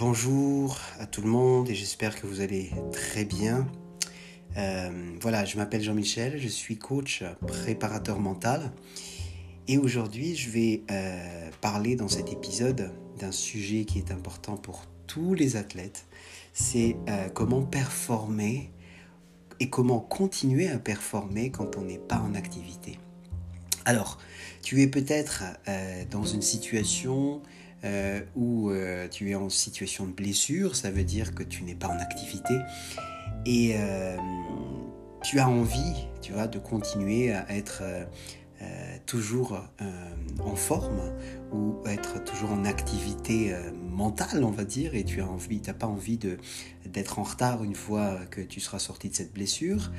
Bonjour à tout le monde et j'espère que vous allez très bien. Euh, voilà, je m'appelle Jean-Michel, je suis coach préparateur mental et aujourd'hui je vais euh, parler dans cet épisode d'un sujet qui est important pour tous les athlètes, c'est euh, comment performer et comment continuer à performer quand on n'est pas en activité. Alors, tu es peut-être dans une situation euh, où euh, tu es en situation de blessure, ça veut dire que tu n'es pas en activité. Et euh, tu as envie, tu vois, de continuer à être toujours en forme ou être toujours en activité mentale, on va dire, et tu as envie, t'as pas envie de d'être en retard une fois que tu seras sorti de cette blessure,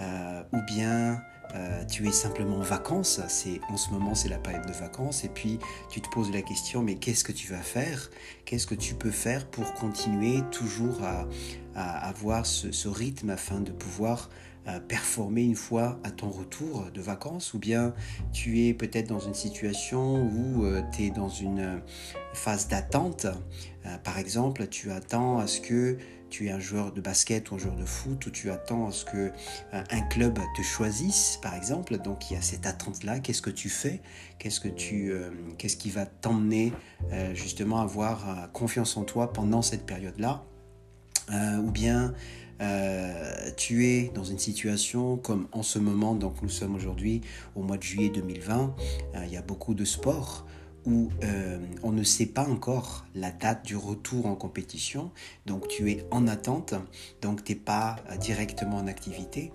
ou bien euh, tu es simplement en vacances, c'est en ce moment c'est la période de vacances, et puis tu te poses la question mais qu'est-ce que tu vas faire? Qu'est-ce que tu peux faire pour continuer toujours à, avoir ce, rythme afin de pouvoir euh, performer une fois à ton retour de vacances? Ou bien tu es peut-être dans une situation où euh, tu es dans une phase d'attente, par exemple tu attends à ce que tu es un joueur de basket ou un joueur de foot, ou tu attends à ce que euh, un club te choisisse, par exemple. Donc il y a cette attente-là. Qu'est-ce que tu fais? Qu'est-ce euh, qui va t'emmener euh, justement à avoir confiance en toi pendant cette période-là? Ou bien tu es dans une situation comme en ce moment, donc nous sommes aujourd'hui au mois de juillet 2020, il y a beaucoup de sports où euh, on ne sait pas encore la date du retour en compétition, donc tu es en attente, donc tu n'es pas euh, directement en activité.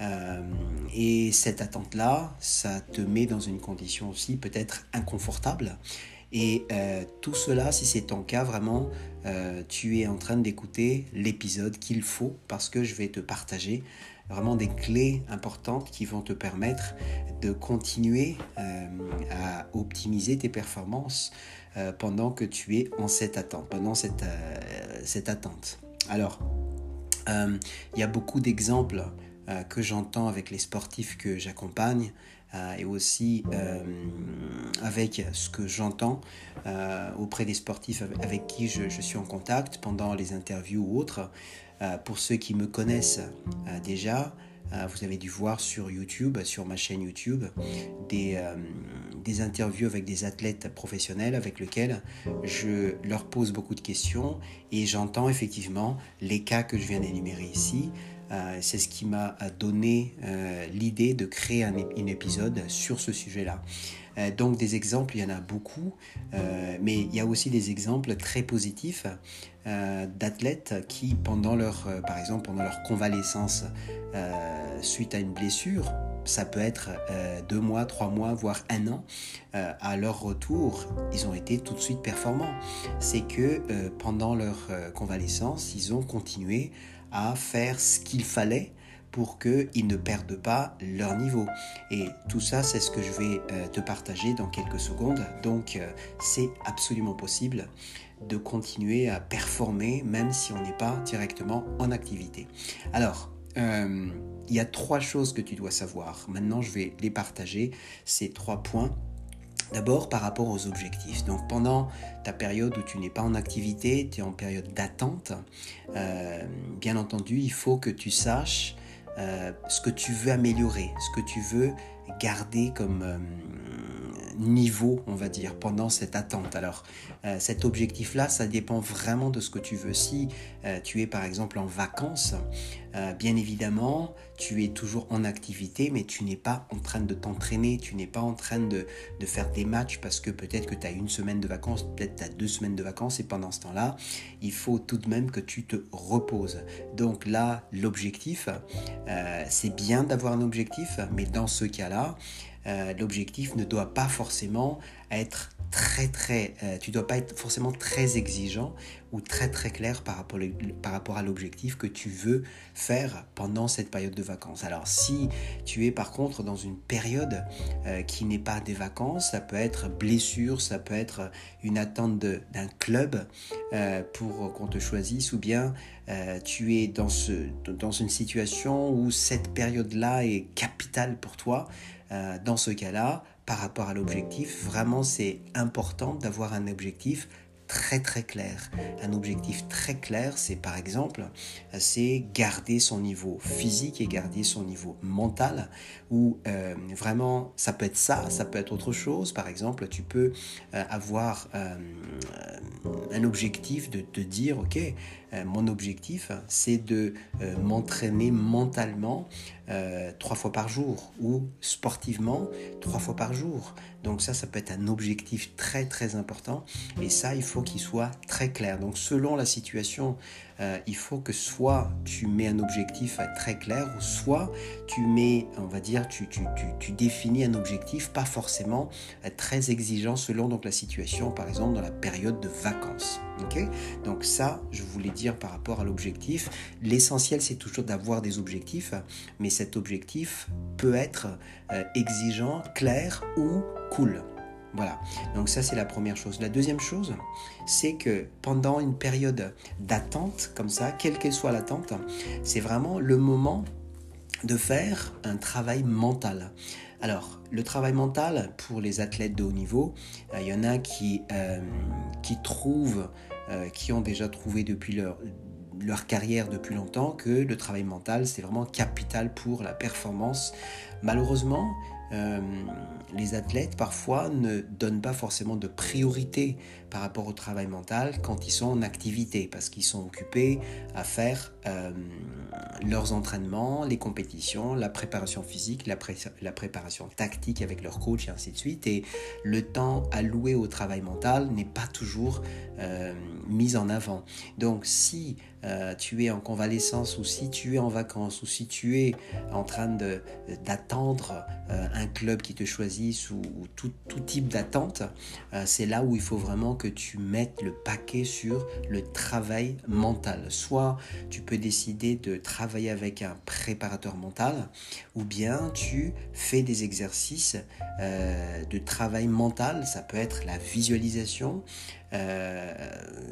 Euh, et cette attente-là, ça te met dans une condition aussi peut-être inconfortable. Et tout cela, si c'est ton cas, vraiment, tu es en train d'écouter l'épisode qu'il faut parce que je vais te partager vraiment des clés importantes qui vont te permettre de continuer euh, à optimiser tes performances euh, pendant que tu es en cette attente, pendant cette, euh, cette attente. Alors, il y a beaucoup d'exemples que j'entends avec les sportifs que j'accompagne et aussi avec ce que j'entends auprès des sportifs avec qui je, suis en contact pendant les interviews ou autres. Euh, pour ceux qui me connaissent euh, déjà, euh, vous avez dû voir sur YouTube, sur ma chaîne YouTube, des, des, interviews avec des athlètes professionnels avec lesquels je leur pose beaucoup de questions et j'entends effectivement les cas que je viens d'énumérer ici. C'est ce qui m'a donné l'idée de créer un, épisode sur ce sujet-là. donc des exemples, il y en a beaucoup, mais il y a aussi des exemples très positifs euh, d'athlètes qui, pendant leur, euh, par exemple, pendant leur convalescence euh, suite à une blessure, ça peut être deux mois, trois mois, voire un an, à leur retour, ils ont été tout de suite performants. C'est que pendant leur convalescence, ils ont continué à faire ce qu'il fallait pour qu'ils ne perdent pas leur niveau. Et tout ça, c'est ce que je vais te partager dans quelques secondes. Donc, c'est absolument possible de continuer à performer même si on n'est pas directement en activité. Alors, euh, il y a trois choses que tu dois savoir. Maintenant, je vais les partager, ces trois points. D'abord par rapport aux objectifs. Donc pendant ta période où tu n'es pas en activité, tu es en période d'attente, euh, bien entendu, il faut que tu saches euh, ce que tu veux améliorer, ce que tu veux garder comme niveau, on va dire, pendant cette attente. Alors, euh, cet objectif-là, ça dépend vraiment de ce que tu veux. Si euh, tu es par exemple en vacances, euh, bien évidemment, tu es toujours en activité, mais tu n'es pas en train de t'entraîner, tu n'es pas en train de, de, faire des matchs parce que peut-être que tu as une semaine de vacances, peut-être tu as deux semaines de vacances, et pendant ce temps-là, il faut tout de même que tu te reposes. Donc là, l'objectif, c'est bien d'avoir un objectif, mais dans ce cas-là, euh, l'objectif ne doit pas forcément être très très, euh, tu dois pas être forcément très exigeant ou très très clair par rapport, par rapport à l'objectif que tu veux faire pendant cette période de vacances. Alors si tu es par contre dans une période euh, qui n'est pas des vacances, ça peut être blessure, ça peut être une attente d'un club pour qu'on te choisisse ou bien tu es dans, ce, dans une situation où cette période-là est capitale pour toi, euh, dans ce cas-là, par rapport à l'objectif, vraiment c'est important d'avoir un objectif très très clair. Un objectif très clair, c'est par exemple, c'est garder son niveau physique et garder son niveau mental, ou euh, vraiment, ça peut être ça, ça peut être autre chose. Par exemple, tu peux euh, avoir un objectif de te dire, ok, mon objectif, c'est de m'entraîner mentalement trois fois par jour ou sportivement trois fois par jour. Donc ça, ça peut être un objectif très très important et ça, il faut qu'il soit très clair. Donc selon la situation, euh, il faut que soit tu mets un objectif très clair ou soit tu mets, on va dire, tu, tu, définis un objectif pas forcément euh, très exigeant selon donc la situation, par exemple dans la période de vacances. ok? Donc ça, je voulais dire par rapport à l'objectif, l'essentiel c'est toujours d'avoir des objectifs, mais cet objectif peut être euh, exigeant, clair ou cool. Voilà, donc ça c'est la première chose. La deuxième chose, c'est que pendant une période d'attente comme ça, quelle qu'elle soit l'attente, c'est vraiment le moment de faire un travail mental. Alors, le travail mental pour les athlètes de haut niveau, euh, il y en a qui, euh, trouvent, euh, qui ont déjà trouvé depuis leur, carrière depuis longtemps que le travail mental, c'est vraiment capital pour la performance. Malheureusement, les athlètes parfois ne donnent pas forcément de priorité par rapport au travail mental quand ils sont en activité parce qu'ils sont occupés à faire euh, leurs entraînements, les compétitions, la préparation physique, la, préparation tactique avec leur coach et ainsi de suite. Et le temps alloué au travail mental n'est pas toujours euh, mis en avant. Donc si tu es en convalescence ou si tu es en vacances ou si tu es en train d'attendre un club qui te choisisse ou, tout, type d'attente, euh, c'est là où il faut vraiment que tu mettes le paquet sur le travail mental. Soit tu peux décider de travailler avec un préparateur mental, ou bien tu fais des exercices euh, de travail mental. Ça peut être la visualisation,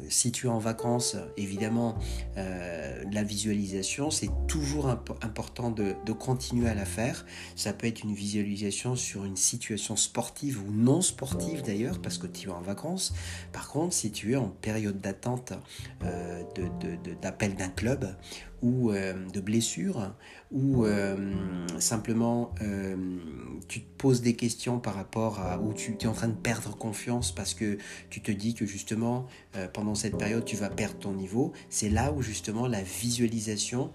si tu es en vacances, évidemment, euh, la visualisation, c'est toujours important de, continuer à la faire. Ça peut être une visualisation sur une situation sportive ou non sportive d'ailleurs, parce que tu es en vacances. Par contre, si tu es en période d'attente euh, d'appel d'un club ou euh, de blessures, ou euh, simplement euh, tu te poses des questions par rapport à où tu es en train de perdre confiance parce que tu te dis que justement pendant cette période tu vas perdre ton niveau, c'est là où justement la visualisation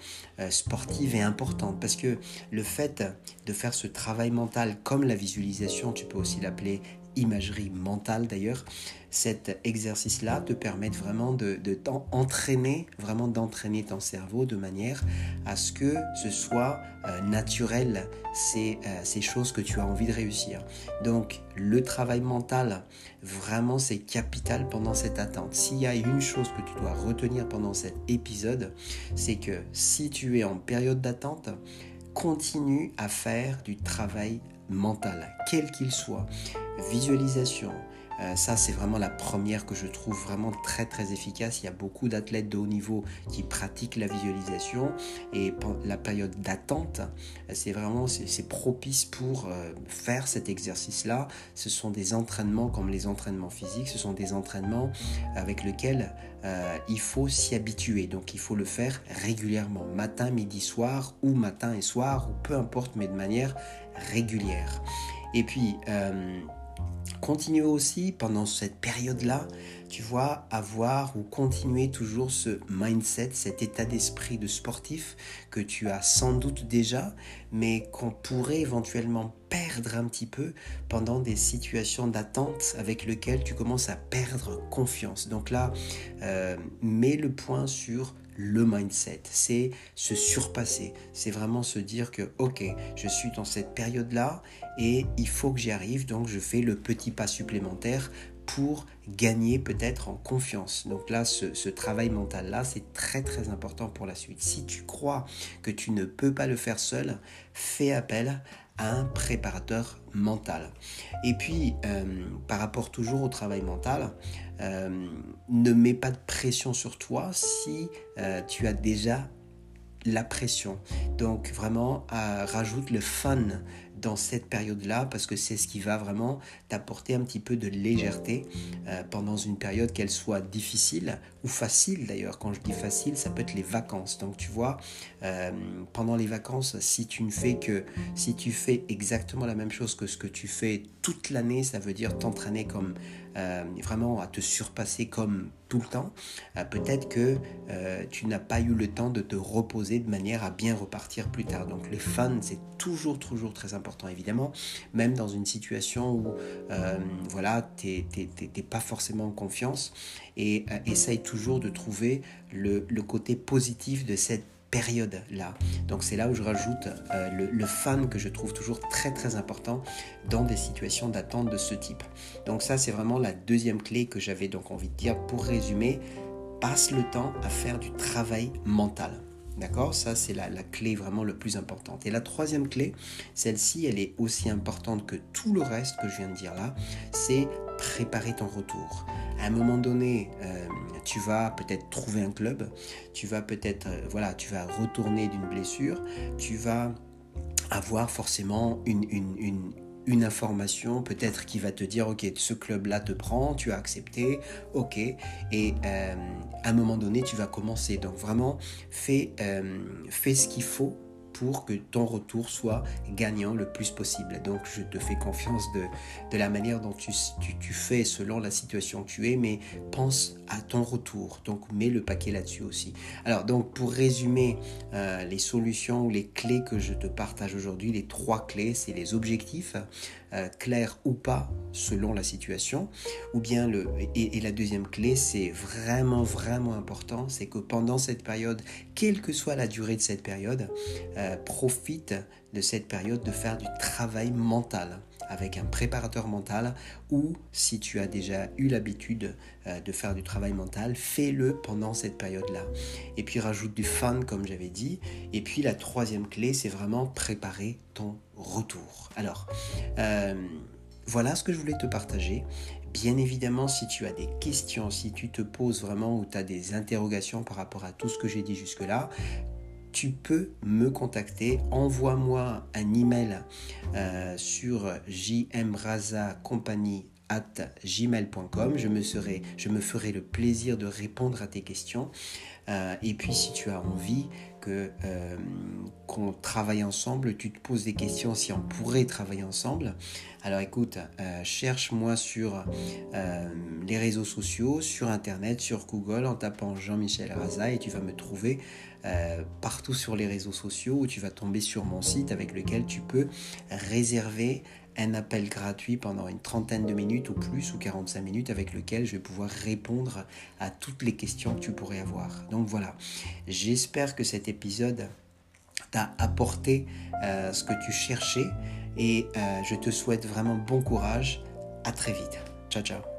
sportive est importante parce que le fait de faire ce travail mental comme la visualisation, tu peux aussi l'appeler imagerie mentale d'ailleurs, cet exercice-là te permet vraiment de, t'entraîner, vraiment d'entraîner ton cerveau de manière à ce que ce soit euh, naturel, ces, euh, ces choses que tu as envie de réussir. Donc le travail mental, vraiment c'est capital pendant cette attente. S'il y a une chose que tu dois retenir pendant cet épisode, c'est que si tu es en période d'attente, continue à faire du travail mental, quel qu'il soit. Visualisation, euh, ça, c'est vraiment la première que je trouve vraiment très très efficace. Il y a beaucoup d'athlètes de haut niveau qui pratiquent la visualisation et la période d'attente, c'est vraiment c'est propice pour euh, faire cet exercice-là. Ce sont des entraînements comme les entraînements physiques, ce sont des entraînements avec lesquels euh, il faut s'y habituer. Donc il faut le faire régulièrement, matin, midi, soir ou matin et soir ou peu importe, mais de manière régulière. Et puis continuer aussi pendant cette période-là, tu vois, avoir ou continuer toujours ce mindset, cet état d'esprit de sportif que tu as sans doute déjà, mais qu'on pourrait éventuellement perdre un petit peu pendant des situations d'attente avec lesquelles tu commences à perdre confiance. Donc là, euh, mets le point sur le mindset, c'est se surpasser, c'est vraiment se dire que ok, je suis dans cette période-là et il faut que j'y arrive, donc je fais le petit pas supplémentaire pour gagner peut-être en confiance. Donc là, ce, ce travail mental-là, c'est très très important pour la suite. Si tu crois que tu ne peux pas le faire seul, fais appel un préparateur mental. Et puis, euh, par rapport toujours au travail mental, euh, ne mets pas de pression sur toi si euh, tu as déjà la pression. Donc vraiment, rajoute le fun dans cette période-là parce que c'est ce qui va vraiment t'apporter un petit peu de légèreté euh, pendant une période qu'elle soit difficile ou facile d'ailleurs. Quand je dis facile, ça peut être les vacances. Donc tu vois, euh, pendant les vacances, si tu ne fais que, si tu fais exactement la même chose que ce que tu fais toute l'année, ça veut dire t'entraîner comme euh, vraiment à te surpasser comme tout le temps, euh, peut-être que euh, tu n'as pas eu le temps de te reposer de manière à bien repartir plus tard. Donc le fun, c'est toujours, toujours très important, évidemment, même dans une situation où voilà, tu n'es pas forcément en confiance, et essaye toujours de trouver le, le côté positif de cette période-là. Donc c'est là où je rajoute euh, le, le, fan que je trouve toujours très très important dans des situations d'attente de ce type. Donc ça c'est vraiment la deuxième clé que j'avais donc envie de dire pour résumer, passe le temps à faire du travail mental. D'accord? Ça, c'est la, la, clé vraiment le plus importante. Et la troisième clé, celle-ci, elle est aussi importante que tout le reste que je viens de dire là, c'est préparer ton retour. À un moment donné, euh, tu vas peut-être trouver un club, tu vas peut-être, euh, voilà, tu vas retourner d'une blessure, tu vas avoir forcément une, une, une, information peut-être qui va te dire ok ce club là te prend tu as accepté ok et euh, à un moment donné tu vas commencer. Donc vraiment fais, fais ce qu'il faut que ton retour soit gagnant le plus possible. Donc je te fais confiance de, de la manière dont tu, tu, fais selon la situation que tu es, mais pense à ton retour. Donc mets le paquet là-dessus aussi. Alors donc pour résumer euh, les solutions ou les clés que je te partage aujourd'hui, les trois clés, c'est les objectifs, euh, clairs ou pas selon la situation, ou bien le et, et la deuxième clé, c'est vraiment vraiment important, c'est que pendant cette période, quelle que soit la durée de cette période, euh, euh, profite de cette période de faire du travail mental avec un préparateur mental ou si tu as déjà eu l'habitude euh, de faire du travail mental, fais-le pendant cette période-là. Et puis rajoute du fun comme j'avais dit. Et puis la troisième clé, c'est vraiment préparer ton retour. Alors, euh, voilà ce que je voulais te partager. Bien évidemment, si tu as des questions, si tu te poses vraiment ou tu as des interrogations par rapport à tout ce que j'ai dit jusque-là, tu peux me contacter. Envoie-moi un email euh, sur gmail.com Je me, serai, je me ferai le plaisir de répondre à tes questions. Euh, et puis si tu as envie euh, qu'on travaille ensemble, tu te poses des questions si on pourrait travailler ensemble. Alors écoute, euh, cherche-moi sur les réseaux sociaux, sur internet, sur Google en tapant Jean-Michel Raza et tu vas me trouver partout sur les réseaux sociaux où tu vas tomber sur mon site avec lequel tu peux réserver un appel gratuit pendant une trentaine de minutes ou plus ou 45 minutes avec lequel je vais pouvoir répondre à toutes les questions que tu pourrais avoir. Donc voilà, j'espère que cet épisode t'a apporté euh, ce que tu cherchais et euh, je te souhaite vraiment bon courage. À très vite. Ciao ciao.